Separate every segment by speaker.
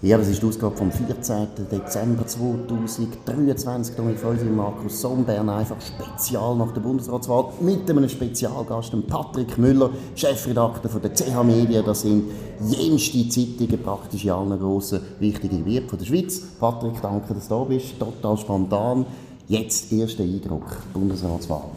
Speaker 1: Ja, das ist die Ausgabe vom 14. Dezember 2023. Hier mit uns Markus Sombern einfach Spezial nach der Bundesratswahl mit einem Spezialgast, Patrick Müller, Chefredakteur von der CH Media. Das sind jenste Zeitungen praktisch in allen grossen, wichtigen Gebieten der Schweiz. Patrick, danke, dass du da bist. Total spontan. Jetzt erster Eindruck, Bundesratswahl.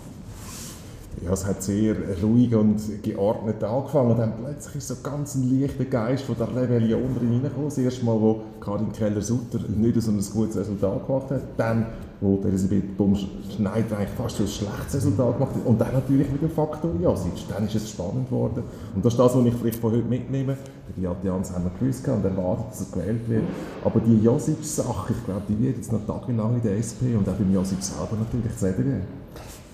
Speaker 2: Ja, es hat sehr ruhig und geordnet angefangen. Dann plötzlich ist so ganz ein leichter Geist von der Rebellion reingekommen. Das erste Mal, wo Karin Keller-Sutter nicht so ein gutes Resultat gemacht hat. Dann, wo Elisabeth Bum-Schneider eigentlich fast ein schlechtes Resultat gemacht hat. Und dann natürlich mit dem Faktor Josic. Dann ist es spannend geworden. Und das ist das, was ich vielleicht von heute mitnehme. Die Allianz haben wir gewusst und erwartet, dass er gewählt wird. Aber die Josic-Sache, ich glaube, die wird jetzt noch tagelang in der SP und auch beim Josic selber natürlich zu reden.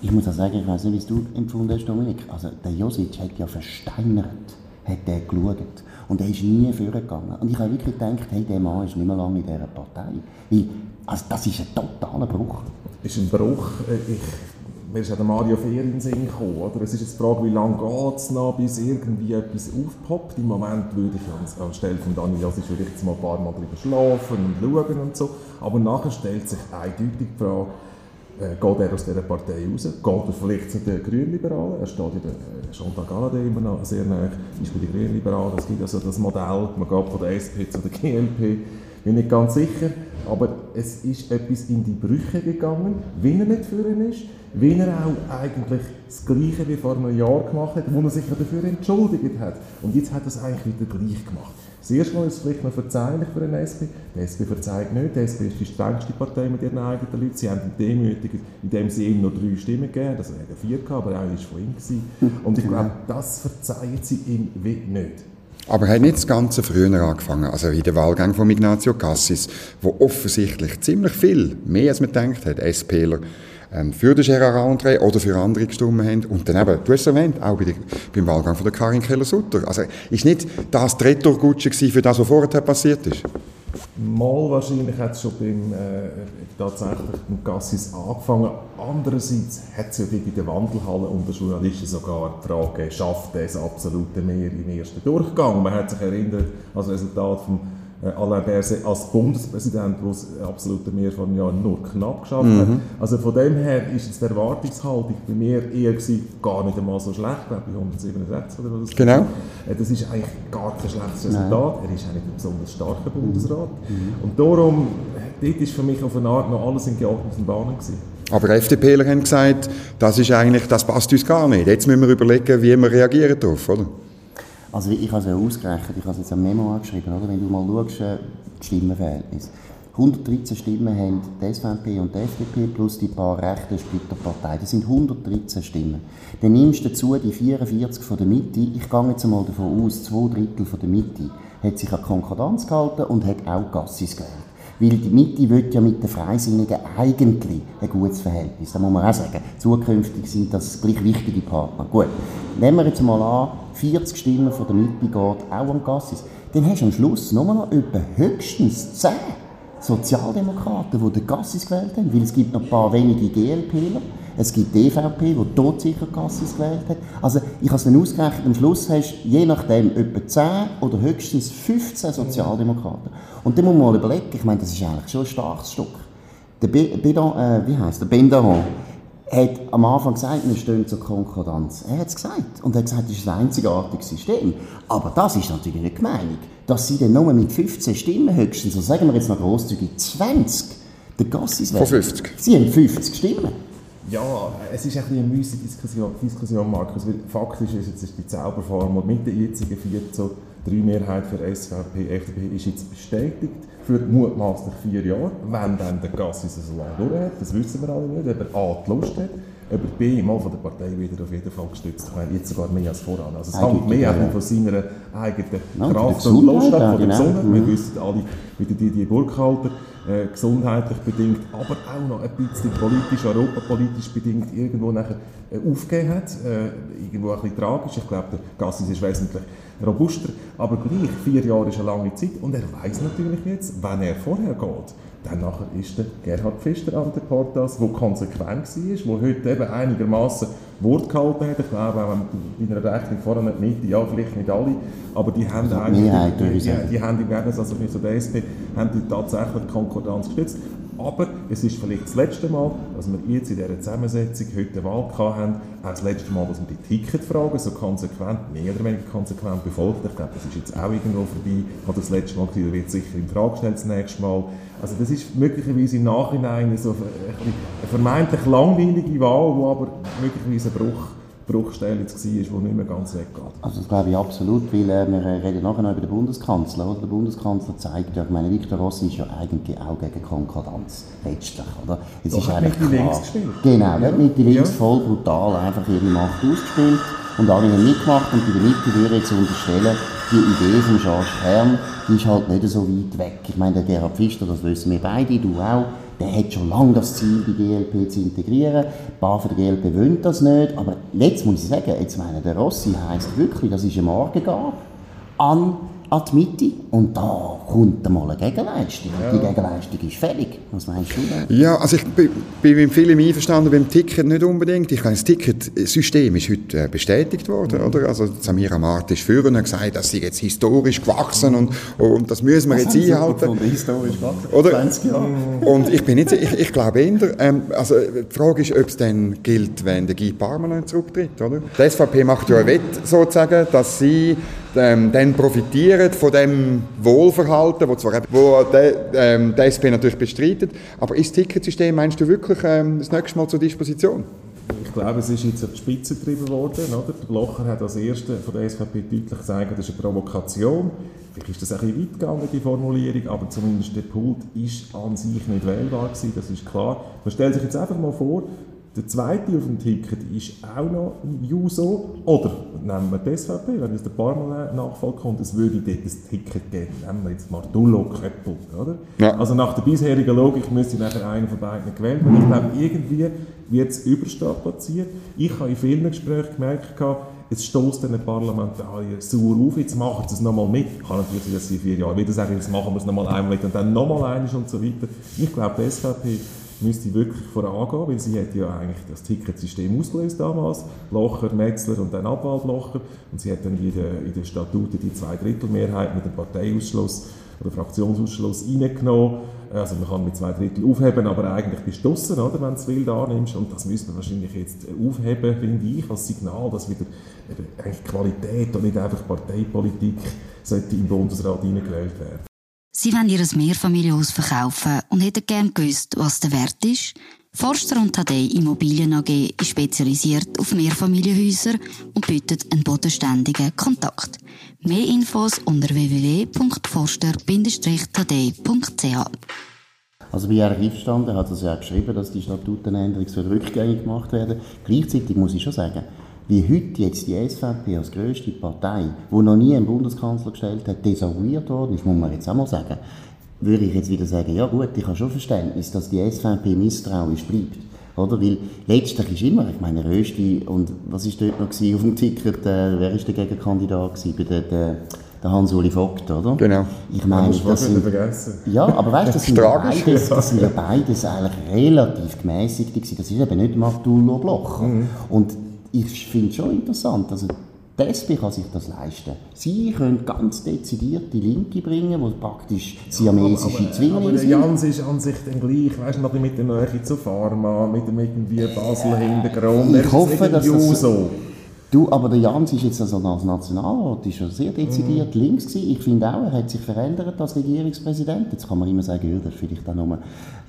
Speaker 1: Ich muss auch sagen, ich weiß nicht, wie du empfunden hast, Dominik. Also, der Josic hat ja versteinert, hat der geschaut. Und er ist nie vorgegangen. Und ich habe wirklich gedacht, hey, der Mann ist nicht mehr lange in dieser Partei. Weil, also, das ist ein totaler Bruch.
Speaker 2: Ist ein Bruch. Ich, mir ist ja der Mario Fehr in den Sinn gekommen. Oder? Es ist jetzt die Frage, wie lange geht es noch, bis irgendwie etwas aufpoppt. Im Moment würde ich anstelle von Daniel Josic ich jetzt mal ein paar Mal drüber schlafen und schauen und so. Aber nachher stellt sich eindeutig die Frage, geht er aus dieser Partei raus, geht er vielleicht zu den Grünliberalen, er steht in der äh, Chantal Galladay immer noch sehr nah, ist bei den Grünliberalen, es gibt also das Modell, man geht von der SP zu der GLP, bin nicht ganz sicher, aber es ist etwas in die Brüche gegangen, wie er nicht führen ist, wie er auch eigentlich das Gleiche wie vor einem Jahr gemacht hat, wo er sich dafür entschuldigt hat. Und jetzt hat er es eigentlich wieder gleich gemacht. Das erste Mal ist es vielleicht noch verzeihlich für den SP. Der SP verzeiht nicht. Die SP ist die strengste Partei mit ihren eigenen Leuten. Sie haben ihn demütigt, indem sie ihm noch drei Stimmen gegeben haben. Also er hat vier gehabt, aber eine war von ihm. Gewesen. Und ich glaube, das verzeihen sie ihm nicht.
Speaker 3: Aber er hat nicht das Ganze früher angefangen, also wie der Wahlgang von Ignazio Cassis, wo offensichtlich ziemlich viel, mehr als man denkt hat, SPler ähm, für den Gerard André oder für andere gestimmt haben. Und dann eben, du hast es erwähnt, auch bei der, beim Wahlgang von der Karin Keller-Sutter. Also ist nicht das die Retourkutsche für das, was vorher passiert ist?
Speaker 2: Mal wahrscheinlich hat es schon beim, äh, tatsächlich beim Gassis angefangen. Andererseits hat es ja in der Wandelhalle unter Journalisten sogar die Frage, schafft das absolute Mehr im ersten Durchgang? Man hat sich erinnert, als Resultat vom Alain Berset als Bundespräsident, der das absolute Mehr von einem Jahr nur knapp geschafft mhm. hat. Also von dem her ist jetzt die Erwartungshaltung bei mir eher gewesen, gar nicht einmal so schlecht, glaube ich, 167 oder was.
Speaker 3: Genau.
Speaker 2: Äh, das ist eigentlich gar kein schlechtes Resultat. Nein. Er ist eigentlich ein besonders starker Bundesrat. Mhm. Und darum, dort ist für mich auf eine Art noch alles in geordneten Bahnen gewesen.
Speaker 3: Aber FDPler haben gesagt, das ist eigentlich, das passt uns gar nicht. Jetzt müssen wir überlegen, wie wir reagieren darauf, oder?
Speaker 1: Also ich habe es ja ausgerechnet, ich habe es jetzt am Memo angeschrieben, oder? wenn du mal schaust, äh, das Stimmenverhältnis. 113 Stimmen haben die SVP und die FDP plus die paar rechten Splitterparteien. Das sind 113 Stimmen. Dann nimmst du dazu die 44 von der Mitte. Ich gehe jetzt einmal davon aus, zwei Drittel von der Mitte hat sich an Konkordanz gehalten und hat auch Gassis gewählt. Weil die Mitte will ja mit den Freisinnigen eigentlich ein gutes Verhältnis. Da muss man auch sagen, zukünftig sind das gleich wichtige Partner. Gut, nehmen wir jetzt mal an, 40 Stimmen von der Mitte geht auch an Gassis. Dann hast du am Schluss nur noch etwa höchstens 10 Sozialdemokraten, die den Gassis gewählt haben, weil es gibt noch ein paar wenige GLPler. Es gibt die EVP, die todsicher Gassis gewählt hat. Also ich habe es dann ausgerechnet, am Schluss hast du je nachdem etwa 10 oder höchstens 15 Sozialdemokraten. Und dann muss man mal überlegen, ich meine, das ist eigentlich schon ein starkes Stück. Der Bidon, äh, wie heißt der Bendaron hat am Anfang gesagt, wir stehen zur Konkordanz. Er hat es gesagt. Und er hat gesagt, das ist ein einzigartiges System. Aber das ist natürlich nicht gemeint, dass sie dann nur mit 15 Stimmen höchstens, so sagen wir jetzt noch grosszügig, 20 der Gassis
Speaker 3: werden. Von 50?
Speaker 1: Sie haben 50 Stimmen.
Speaker 2: Ja, es ist ein eine müßige Diskussion, Diskussion Markus, weil faktisch ist jetzt die Zauberformel mit der jetzigen 4 zu 3 Mehrheit für SVP, FDP ist jetzt bestätigt für mutmaßlich vier Jahre, wenn dann der Gassis so lange durch hat, das wissen wir alle nicht, ob er A die Lust hat, ob er B mal von der Partei wieder auf jeden Fall gestützt hat, jetzt sogar mehr als voran. Also es hängt mehr ja. von seiner eigenen Kraft und Lust ab, von der genau. Gesundheit. Wir wissen alle, wie die, die Burkhalter äh, gesundheitlich bedingt, aber auch noch ein bisschen politisch, europapolitisch bedingt irgendwo nachher äh, aufgegeben hat. Äh, irgendwo ein bisschen tragisch. Ich glaube, der Gassis ist wesentlich robuster. Aber gleich, vier Jahre ist eine lange Zeit und er weiß natürlich jetzt, wenn er vorher geht, dann nachher ist der Gerhard Pfister an der Portas, der konsequent war, der heute eben einigermaßen Wort gehalten hat. Ich glaube, auch bei einer Rechnung vorher nicht Mitte, ja, vielleicht nicht alle, aber die haben
Speaker 1: Also
Speaker 2: eigentlich,
Speaker 1: Mehrheit,
Speaker 2: die, die, die haben im Gegensatz also so der SP, haben die tatsächlich die Konkordanz gestützt. Aber es ist vielleicht das letzte Mal, dass wir jetzt in dieser Zusammensetzung heute eine Wahl haben, auch das letzte Mal, dass wir die Ticketfrage so konsequent, mehr oder weniger konsequent befolgt. Ich glaube, das ist jetzt auch irgendwo vorbei. Oder das letzte Mal gewesen, wird sicher in Frage gestellt das nächste Mal. Also das ist möglicherweise im Nachhinein so eine eine vermeintlich langweilige Wahl, die aber möglicherweise eine Bruch, Bruchstelle jetzt war, die nicht mehr ganz weggeht.
Speaker 1: Also das glaube ich absolut, weil äh, wir reden nachher noch über den Bundeskanzler. Oder? Der Bundeskanzler zeigt ja, ich meine, Victor Rossi ist ja eigentlich auch gegen Konkordanz, letztlich. Oder? Es
Speaker 2: Doch,
Speaker 1: ist
Speaker 2: hat Mitte links gespielt.
Speaker 1: Genau, hat Mitte links
Speaker 2: Ja.
Speaker 1: voll brutal einfach ihre Macht ausgespielt und alle haben mitgemacht und bei der Mitte würde ich jetzt unterstellen, die Idee von Georges Kern, ist halt nicht so weit weg. Ich meine, der Gerhard Pfister, das wissen wir beide, du auch, der hat schon lange das Ziel, die GLP zu integrieren. Ein paar von der GLP wollen das nicht. Aber jetzt muss ich sagen, jetzt meine, der Rossi heisst wirklich, das ist eine Morgengabe an, an die Mitte. Und da kommt einmal eine Gegenleistung. Und die Gegenleistung ist fällig. Was meinst du denn?
Speaker 3: Ja, also ich bin, bin mit vielem einverstanden, beim Ticket nicht unbedingt. Ich meine, das Ticketsystem ist heute äh, bestätigt worden, oder? Also Samira Mart ist führen und gesagt, das sei jetzt historisch gewachsen und, und das müssen wir jetzt einhalten.
Speaker 1: historisch gewachsen.
Speaker 3: Oder?
Speaker 1: 20 Jahre.
Speaker 3: Und ich bin nicht, ich, ich glaube eher, ähm, also die Frage ist, ob es dann gilt, wenn der Guy Parmelin zurücktritt, oder? Die SVP macht ja ein Wett, sozusagen, dass sie ähm, dann profitieren von dem Wohlverhalten, wo zwar wo der, ähm, der SP natürlich bestreitet, aber ist das Ticketsystem, meinst du wirklich ähm, das nächste Mal zur Disposition?
Speaker 2: Ich glaube, es ist jetzt auf die Spitze getrieben worden. Oder? Der Blocher hat als Erster von der SVP deutlich gesagt, das ist eine Provokation. Vielleicht ist das ein bisschen weit gegangen, die Formulierung, aber zumindest der Pult ist an sich nicht wählbar gewesen, das ist klar. Man stellt sich jetzt einfach mal vor, der zweite auf dem Ticket ist auch noch Juso. Oder nehmen wir die SVP, wenn jetzt der Parmelin-Nachfolger kommt, es würde dort ein Ticket geben. Nehmen wir jetzt Martullo, Köppel. Oder?
Speaker 3: Ja.
Speaker 2: Also nach der bisherigen Logik müsste nachher einer von beiden gewählt werden. Ich glaube, irgendwie wird es überstrapaziert. Ich habe in vielen Gesprächen gemerkt, es stößt den Parlamentarier sauer auf, jetzt machen sie es nochmal mit. Ich kann natürlich sein, dass sie in vier Jahren wieder sagen, jetzt machen wir es nochmal einmal mit und dann nochmal eines und so weiter. Ich glaube, die SVP müsste wirklich vorangehen, weil sie hat ja eigentlich das Ticketsystem ausgelöst damals, Locher, Metzler und dann Abwaldlocher und sie hat dann in den, in den Statuten die Zweidrittelmehrheit mit dem Parteiausschluss oder Fraktionsausschluss reingenommen. Also man kann mit zwei Drittel aufheben, aber eigentlich bist du draussen, oder, wenn du es wild annimmst. Und das müssen wir wahrscheinlich jetzt aufheben, finde ich, als Signal, dass wieder eben eigentlich Qualität und nicht einfach Parteipolitik sollte im Bundesrat hineingewählt werden.
Speaker 4: Sie wollen ihr Mehrfamilienhaus verkaufen und hätten gern gewusst, was der Wert ist. Forster und Tadei Immobilien AG ist spezialisiert auf Mehrfamilienhäuser und bietet einen bodenständigen Kontakt. Mehr Infos unter www.forster-tadei.ch
Speaker 1: Also bin ich eigentlich einverstanden, er hat das ja geschrieben, dass die Statutenänderung soll rückgängig gemacht werden Gleichzeitig muss ich schon sagen, wie heute jetzt die SVP als grösste Partei, die noch nie einen Bundeskanzler gestellt hat, desavouiert worden ist, muss man jetzt auch mal sagen, würde ich jetzt wieder sagen, ja gut, ich habe schon Verständnis, dass die SVP misstrauisch bleibt. Oder? Weil letztlich ist immer, ich meine, Rösti und was ist dort noch gewesen auf dem Ticket, äh, wer ist der Gegenkandidat gewesen? Bei der, der, der Hans-Uli Vogt, oder?
Speaker 3: Genau.
Speaker 1: Ich meine, das
Speaker 2: wieder
Speaker 1: sind,
Speaker 2: vergessen.
Speaker 1: ja, aber weißt du, das sind, ja
Speaker 3: Tragisch.
Speaker 1: beides, das sind ja beides eigentlich relativ gemäßigt gewesen. Das ist eben nicht Martullo Blocher. Und ich finde es schon interessant, also die SP kann sich das leisten. Sie können ganz dezidiert die Linke bringen, die praktisch siamesische
Speaker 2: Aber
Speaker 1: Zwillinge
Speaker 2: der
Speaker 1: sind.
Speaker 2: Jans ist an sich dann gleich, weißt du, mit der Nähe zu Pharma, mit dem irgendwie Basel-Hintergrund.
Speaker 1: Ich hoffe, dass das-
Speaker 2: Juso.
Speaker 1: Du, aber der Jans ist jetzt also als Nationalrat ist schon sehr dezidiert links gewesen. Ich finde auch, er hat sich verändert als Regierungspräsident. Jetzt kann man immer sagen, ja, das ist vielleicht auch nur,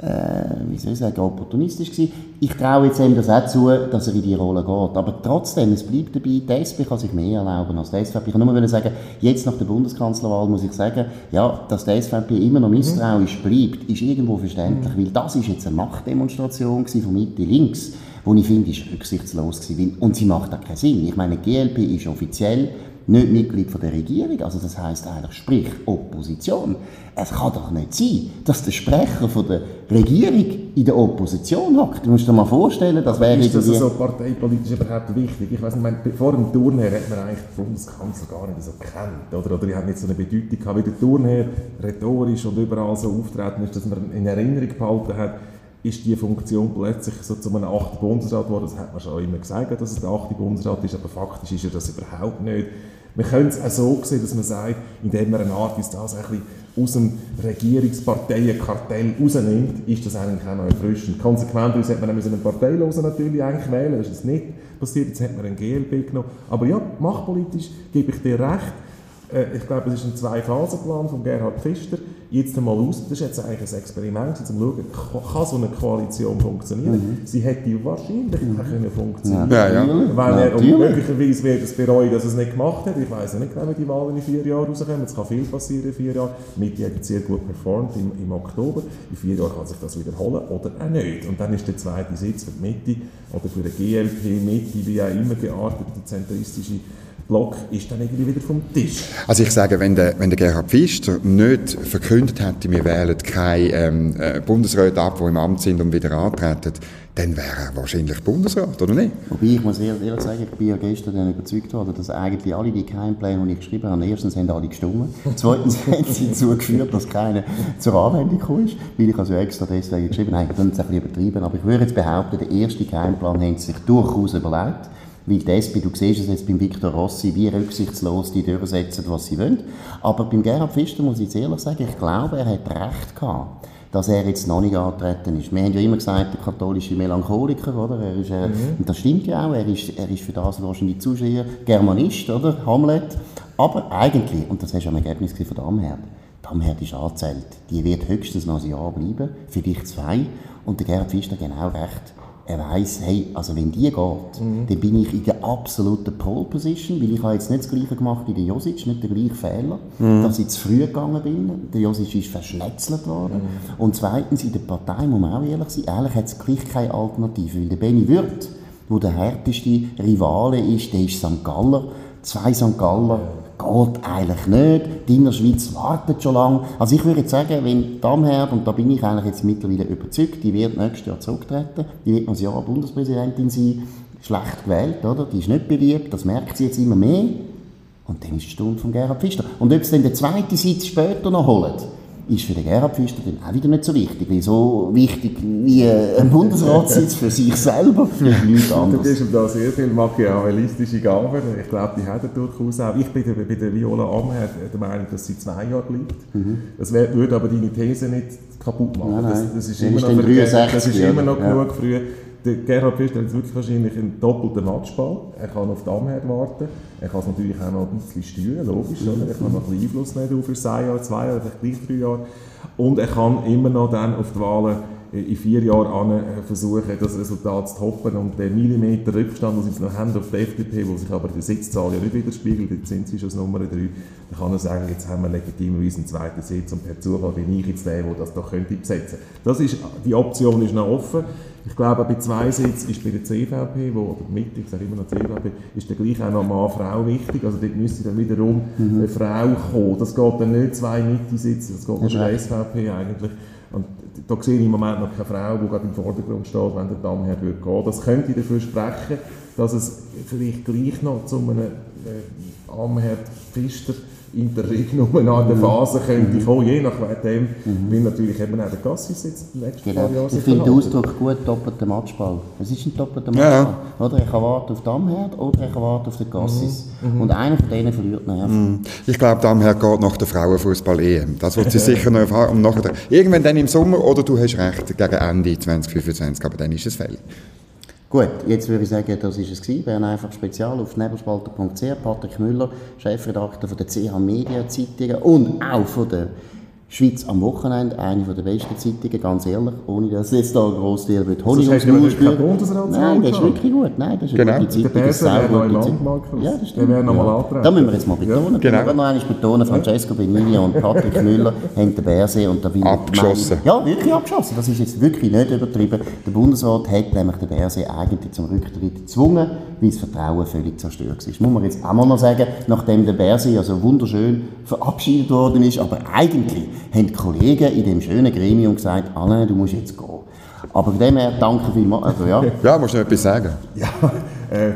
Speaker 1: äh, wie soll ich sagen, opportunistisch gewesen. Ich traue jetzt ihm das auch zu, dass er in die Rolle geht. Aber trotzdem, es bleibt dabei, die SP kann sich mehr erlauben als die SVP. Ich kann nur sagen, jetzt nach der Bundeskanzlerwahl muss ich sagen, ja, dass die SVP immer noch misstrauisch bleibt, ist irgendwo verständlich, weil das ist jetzt eine Machtdemonstration von Mitte links wo ich finde, ist rücksichtslos gewesen. Und sie macht auch keinen Sinn. Ich meine, die GLP ist offiziell nicht Mitglied von der Regierung. Also das heißt eigentlich, sprich Opposition. Es kann doch nicht sein, dass der Sprecher von der Regierung in der Opposition hockt. Du musst dir mal vorstellen, das wäre
Speaker 2: Ist das so parteipolitisch überhaupt wichtig? Ich weiß nicht, ich meine, vor dem Turnher hat man eigentlich den Bundeskanzler gar nicht so gekannt. Oder, oder die hat nicht so eine Bedeutung gehabt, wie der Turnher rhetorisch und überall so auftreten ist, dass man in Erinnerung behalten hat, ist die Funktion plötzlich so zu einem achten Bundesrat geworden. Das hat man schon immer gesagt, dass es der achte Bundesrat ist, aber faktisch ist er das überhaupt nicht. Man könnte es auch so sehen, dass man sagt, indem man eine Art ist, das ein bisschen aus dem Regierungsparteienkartell rausnimmt, ist das eigentlich auch noch erfrischend. Konsequenterweise hätte man einen Parteilosen natürlich eigentlich wählen das ist nicht passiert, jetzt hat man einen GLP genommen. Aber ja, machtpolitisch gebe ich dir recht. Äh, Ich glaube, es ist ein Zwei-Phasen-Plan von Gerhard Pfister. Jetzt einmal aus, das ist jetzt eigentlich ein Experiment, um zu schauen, ka- kann so eine Koalition funktionieren? Sie hätte wahrscheinlich auch können funktionieren
Speaker 3: Ja, ja.
Speaker 2: weil er, und
Speaker 1: Natürlich.
Speaker 2: möglicherweise wird es bereuen, dass er es nicht gemacht hat. Ich weiß ja nicht genau, wie die Wahlen in vier Jahren rauskommen. Es kann viel passieren in vier Jahren. Die Mitte hat jetzt sehr gut performt im, im Oktober. In vier Jahren kann sich das wiederholen oder auch nicht. Und dann ist der zweite Sitz für die Mitte oder für den GLP, Mitte, wie auch immer geartete zentristische Block, ist dann irgendwie wieder vom Tisch.
Speaker 3: Also ich sage, wenn der, wenn der Gerhard Pfister nicht verkündet hätte, wir wählen keine ähm, äh, Bundesräte ab, die im Amt sind und wieder antreten, dann wäre er wahrscheinlich Bundesrat, oder nicht?
Speaker 1: Wobei, ich muss ehrlich, ehrlich sagen, ich bin ja gestern dann überzeugt worden, dass eigentlich alle die Geheimpläne, die ich geschrieben habe, erstens haben alle gestimmt, zweitens haben sie dazu geführt, dass keiner zur Anwendung gekommen ist, weil ich also extra deswegen geschrieben habe, ich könnte es ein bisschen übertrieben, aber ich würde jetzt behaupten, der erste Geheimplan haben sie sich durchaus überlegt, weil die SP, du siehst es jetzt beim Victor Rossi, wie rücksichtslos die durchsetzen, was sie wollen. Aber beim Gerhard Pfister muss ich jetzt ehrlich sagen, ich glaube, er hat recht gehabt dass er jetzt noch nicht angetreten ist. Wir haben ja immer gesagt, der katholische Melancholiker, oder? Er ist, äh, Und das stimmt ja auch, er ist, er ist für das wahrscheinlich zu sehr Germanist, oder? Hamlet. Aber eigentlich, und das hast du am Ergebnis von der Amherd, die Amherd ist angezählt. Die wird höchstens noch ein Jahr bleiben, vielleicht zwei. Und der Gerhard Pfister hat genau recht. Er weiss, hey, also wenn die geht, dann bin ich in der absoluten Pole Position, weil ich habe jetzt nicht das Gleiche gemacht wie der Josic, nicht der gleiche Fehler, dass ich zu früh gegangen bin. Der Josic ist verschnetzelt worden. Und zweitens, in der Partei muss man auch ehrlich sein, ehrlich hat es gleich keine Alternative, weil der Benny Wirth, wo der härteste Rivale ist, der ist St. Galler. Zwei St. Galler geht eigentlich nicht. Die Innerschweiz wartet schon lange. Also ich würde sagen, wenn Damherd, und da bin ich eigentlich jetzt mittlerweile überzeugt, die wird nächstes Jahr zurücktreten, die wird noch ein Jahr Bundespräsidentin sein, schlecht gewählt, oder? Die ist nicht beliebt, das merkt sie jetzt immer mehr. Und dann ist die Stunde von Gerhard Pfister. Und ob sie dann den zweiten Sitz später noch holen, ist für den Gerhard Pfister dann auch wieder nicht so wichtig. Weil so wichtig wie ein Bundesratssitz für sich selber ist nichts
Speaker 2: Du
Speaker 1: anderes.
Speaker 2: gibst ihm da sehr viel machiavellistische Gaben. Ich glaube, die hat er durchaus auch. Ich bin der, bei der Viola Amherd der Meinung, dass sie zwei Jahre bleibt. Das wär, würde aber deine These nicht kaputt machen.
Speaker 1: Nein, nein.
Speaker 2: Das, das ist immer noch,
Speaker 1: dann
Speaker 2: für Ger-
Speaker 1: 63,
Speaker 2: das ist immer noch
Speaker 1: ja.
Speaker 2: genug früh. Der Gerhard Pfister hat wirklich wahrscheinlich einen doppelten Matchball. Er kann auf die Amherd warten. Er kann es natürlich auch noch ein bisschen steuern, logisch. Oder? Er kann noch ein bisschen Einfluss nehmen auf ein Jahr, zwei Jahre, vielleicht gleich drei Jahre. Und er kann immer noch dann auf die Wahlen in vier Jahren äh, versuchen, das Resultat zu toppen und den Millimeter Rückstand, den sie noch haben auf die FDP, wo sich aber die Sitzzahl ja nicht widerspiegelt, jetzt sind sie schon Nummer drei, dann kann er sagen, jetzt haben wir legitimerweise einen zweiten Sitz und per Zufall bin ich jetzt der, der das doch könnte besetzen. Ist, die Option ist noch offen. Ich glaube, bei zwei Sitzen ist bei der CVP, wo, oder Mitte, ich sage immer noch CVP, ist dann gleich auch noch Mann-Frau wichtig. Also dort müsste dann wiederum eine Frau kommen. Das geht dann nicht zwei Mitte-Sitze, das geht mit der SVP eigentlich. Und da sehe ich im Moment noch keine Frau, die gerade im Vordergrund steht, wenn der Dammherr würde gehen. Das könnte dafür sprechen, dass es vielleicht gleich noch zu einem äh, Amherd Pfister Interregnum an der Phase könnte kommen, je nachdem, weil natürlich eben auch der Gassis jetzt in den nächsten
Speaker 1: Genau.
Speaker 2: Jahren
Speaker 1: Ich finde den. Ausdruck gut, doppelter Matchball. Es ist ein doppelter
Speaker 3: Ja, ja.
Speaker 1: Matchball. Oder? Ich kann warten auf Damherd oder ich kann warten auf den Gassis.
Speaker 2: Mhm.
Speaker 1: Und einer von denen verliert nachher.
Speaker 3: Ich glaube, daher geht nach der Frauenfußball-EM. Das wird sie sicher noch erfahren. Und nachher, irgendwann dann im Sommer, oder du hast recht, gegen Ende 2025, aber dann ist es fällig.
Speaker 1: Gut, jetzt würde ich sagen, das war es gewesen. Bern einfach spezial auf nebelspalter.ch. Patrick Müller, Chefredakteur der CH Media Zeitungen und auch von der Schweiz am Wochenende, eine der besten Zeitungen, ganz ehrlich, ohne dass jetzt da gross dir wird Honig
Speaker 2: wirklich keinen
Speaker 1: spüren.
Speaker 2: Bundesratswahl
Speaker 1: Nein, das ist wirklich gut. Nein, das ist eine
Speaker 3: Genau.
Speaker 1: gute Zeitung.
Speaker 2: Der
Speaker 1: das ist
Speaker 2: Berse
Speaker 1: eine
Speaker 2: wäre
Speaker 1: sehr
Speaker 2: noch. Landmarkus.
Speaker 1: Ja, das
Speaker 2: Der
Speaker 1: stimmt.
Speaker 2: wäre noch mal
Speaker 1: ja.
Speaker 2: antreten.
Speaker 1: Da müssen wir jetzt mal betonen.
Speaker 3: Genau.
Speaker 1: Ich will noch einmal betonen, Francesco Benigni und Patrick Müller haben den Berse und da will ich
Speaker 3: Abgeschossen.
Speaker 1: Ja, wirklich abgeschossen. Das ist jetzt wirklich nicht übertrieben. Der Bundesrat hat nämlich den Berse eigentlich zum Rücktritt gezwungen, weil das Vertrauen völlig zerstört ist. Muss man jetzt auch mal noch sagen, nachdem der Berse also wunderschön verabschiedet worden ist, aber eigentlich haben die Kollegen in dem schönen Gremium gesagt, Alain, du musst jetzt gehen. Aber von dem her, danke vielmals. Also, ja.
Speaker 3: Ja, musst du noch etwas sagen?
Speaker 2: Ja, äh,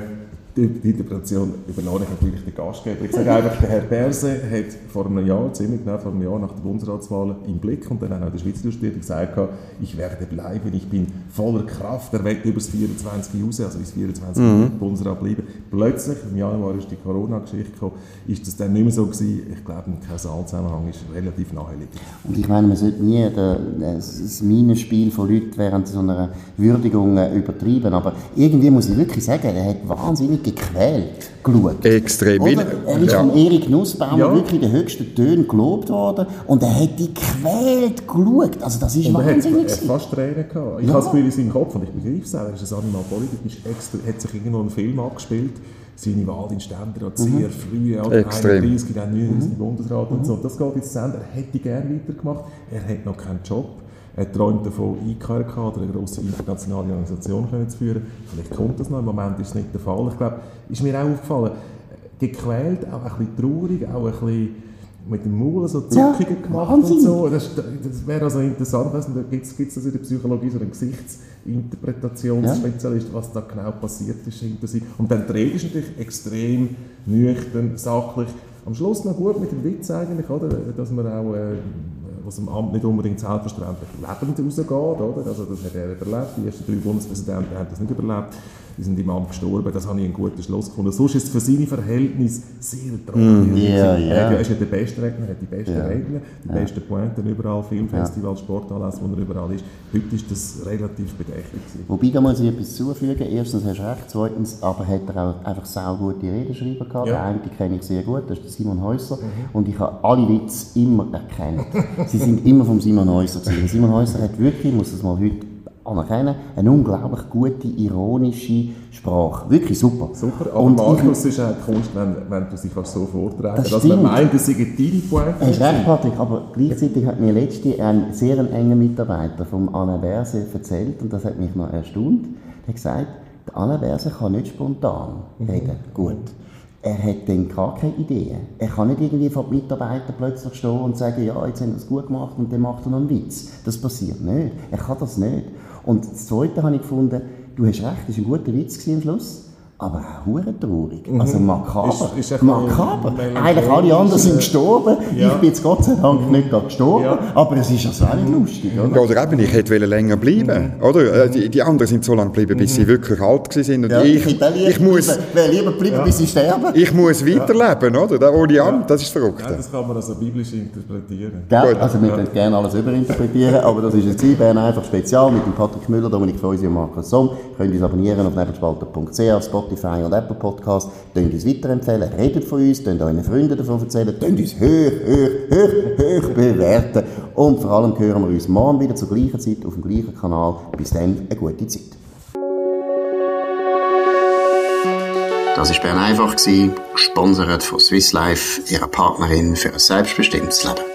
Speaker 2: die, die Interpretation überlasse ich natürlich den Gastgeber. Ich sage einfach, der Herr Berse hat vor einem Jahr, ziemlich genau vor einem Jahr nach der Bundesratswahl im Blick und dann auch in der Schweiz durchstudiert gesagt, ich werde bleiben, ich bin voller Kraft, er will über das 24 raus, also bis 24
Speaker 1: Mhm.
Speaker 2: Bundesrat bleiben. Plötzlich, im Januar ist die Corona-Geschichte gekommen, ist das dann nicht mehr so gewesen. Ich glaube, ein Kausalzusammenhang ist relativ naheliegend.
Speaker 1: Und ich meine, man sollte nie das Minenspiel von Leuten während so einer Würdigung äh, übertreiben. Aber irgendwie muss ich wirklich sagen, er hat wahnsinnig gequält geschaut.
Speaker 3: Extrem.
Speaker 1: Oder? Er ist
Speaker 3: Ja.
Speaker 1: von Erik Nussbaumer
Speaker 2: Ja.
Speaker 1: wirklich in den höchsten Tönen gelobt worden und er hat die gequält geschaut. Also das ist
Speaker 2: Und er hat, er
Speaker 1: wahnsinnig.
Speaker 2: hat fast Tränen gehabt. Ich
Speaker 1: Ja.
Speaker 2: habe das Gefühl in seinem Kopf, und ich begreife es auch, er ist ein Animal Politics, ist extra, hat sich irgendwo ein Film abgespielt, seine Wahl in Ständerat sehr früh, oder?
Speaker 3: Extrem.
Speaker 2: 31, dann 39 im Bundesrat und so. Das geht zu Ende. Er hätte gerne weitergemacht, er hat noch keinen Job. Er träumt davon, IKRK oder eine grosse internationale Organisation zu führen. Vielleicht kommt das noch, im Moment ist es nicht der Fall. Ich glaube, ist mir auch aufgefallen, gequält, auch ein bisschen traurig, auch ein bisschen mit dem Maul so
Speaker 1: Ja,
Speaker 2: Zuckungen gemacht
Speaker 1: Wahnsinn.
Speaker 2: und so. Das, das wäre also interessant, weiss nicht, gibt es das in der Psychologie, so einen Gesichtsinterpretationsspezialist, was da genau passiert ist hinter sich. Und dann Rede ist natürlich extrem nüchtern, sachlich. Am Schluss noch gut mit dem Witz eigentlich, oder? dass man auch, äh, was im Amt nicht unbedingt selbstverständlich lebend rausgeht, oder? Also das hat er überlebt, die ersten drei Bundespräsidenten haben das nicht überlebt, die sind im Amt gestorben, das habe ich einen guten Schluss gefunden. Sonst ist es für seine Verhältnisse sehr trocken.
Speaker 1: ja,
Speaker 2: Er
Speaker 1: ja.
Speaker 2: Er ist ja der beste Redner, hat die besten Redner, die besten Pointen überall, Filmfestivals, Sportanlässe, wo er überall ist. Heute ist das relativ bedächtig gewesen.
Speaker 1: Wobei, da muss ich etwas zufügen. Erstens hast du recht, zweitens aber hat er auch einfach sau gute Redenschreiber gehabt.
Speaker 2: Ja.
Speaker 1: Den kenne ich sehr gut, das ist Simon Häuser. Und ich habe alle Witze immer erkannt. Sie sind immer vom Simon Häuser gewesen. Simon Häuser hat wirklich, ich muss das mal heute anerkennen, eine unglaublich gute, ironische Sprache. Wirklich super.
Speaker 2: Super, aber
Speaker 1: Und
Speaker 2: Markus ist auch Kunst, wenn, wenn du sie fast so vorträgst.
Speaker 1: Das
Speaker 2: Dass man meint, das sei deine Pointe.
Speaker 1: Hast recht, Patrick, aber gleichzeitig hat mir letztens ein sehr enger Mitarbeiter vom Anna Berse erzählt, und das hat mich noch erstaunt. Er hat gesagt, der Anna Berse kann nicht spontan reden. Gut. Er hat dann gar keine Ideen. Er kann nicht irgendwie vor den Mitarbeitern plötzlich stehen und sagen, ja, jetzt haben wir es gut gemacht und dann macht er noch einen Witz. Das passiert nicht. Er kann das nicht. Und das Zweite habe ich gefunden, du hast recht, das war ein guter Witz am Schluss. Aber auch hure traurig. Also makaber.
Speaker 2: Ist- ist ein
Speaker 1: makaber. Eigentlich alle anderen sind gestorben.
Speaker 2: Ja.
Speaker 1: Ich bin jetzt Gott sei Dank nicht gerade gestorben.
Speaker 2: Ja.
Speaker 1: Aber es ist also auch nicht lustig, oder?
Speaker 3: Ja, oder eben, ich hätte länger bleiben Oder? Äh, Die, die anderen sind so lange geblieben, bis sie wirklich alt gewesen sind. Und
Speaker 1: Ja,
Speaker 3: ich,
Speaker 1: auch lieber
Speaker 3: ich, muss,
Speaker 1: bleiben- lieber bleiben, bis sie sterben.
Speaker 3: ich muss weiterleben, oder? Da ohne Amt, das ist verrückt.
Speaker 2: Ja, das kann man also biblisch interpretieren.
Speaker 1: Gell?
Speaker 3: Gut.
Speaker 1: Also wir können gerne alles überinterpretieren, aber das ist jetzt Bern einfach spezial mit dem Patrick Müller, Dominik Feusi und Markus Somm. Könnt uns abonnieren auf nebelspalter.ch, Spotify und Apple Podcasts. Könnt uns weiterempfehlen, redet von uns, könnt euren Freunden davon erzählen, könnt uns hoch, hoch, hoch, hoch bewerten. Und vor allem hören wir uns morgen wieder zur gleichen Zeit auf dem gleichen Kanal. Bis dann, eine gute Zeit.
Speaker 5: Das war Bern einfach, gesponsert von Swiss Life, ihrer Partnerin für ein selbstbestimmtes Leben.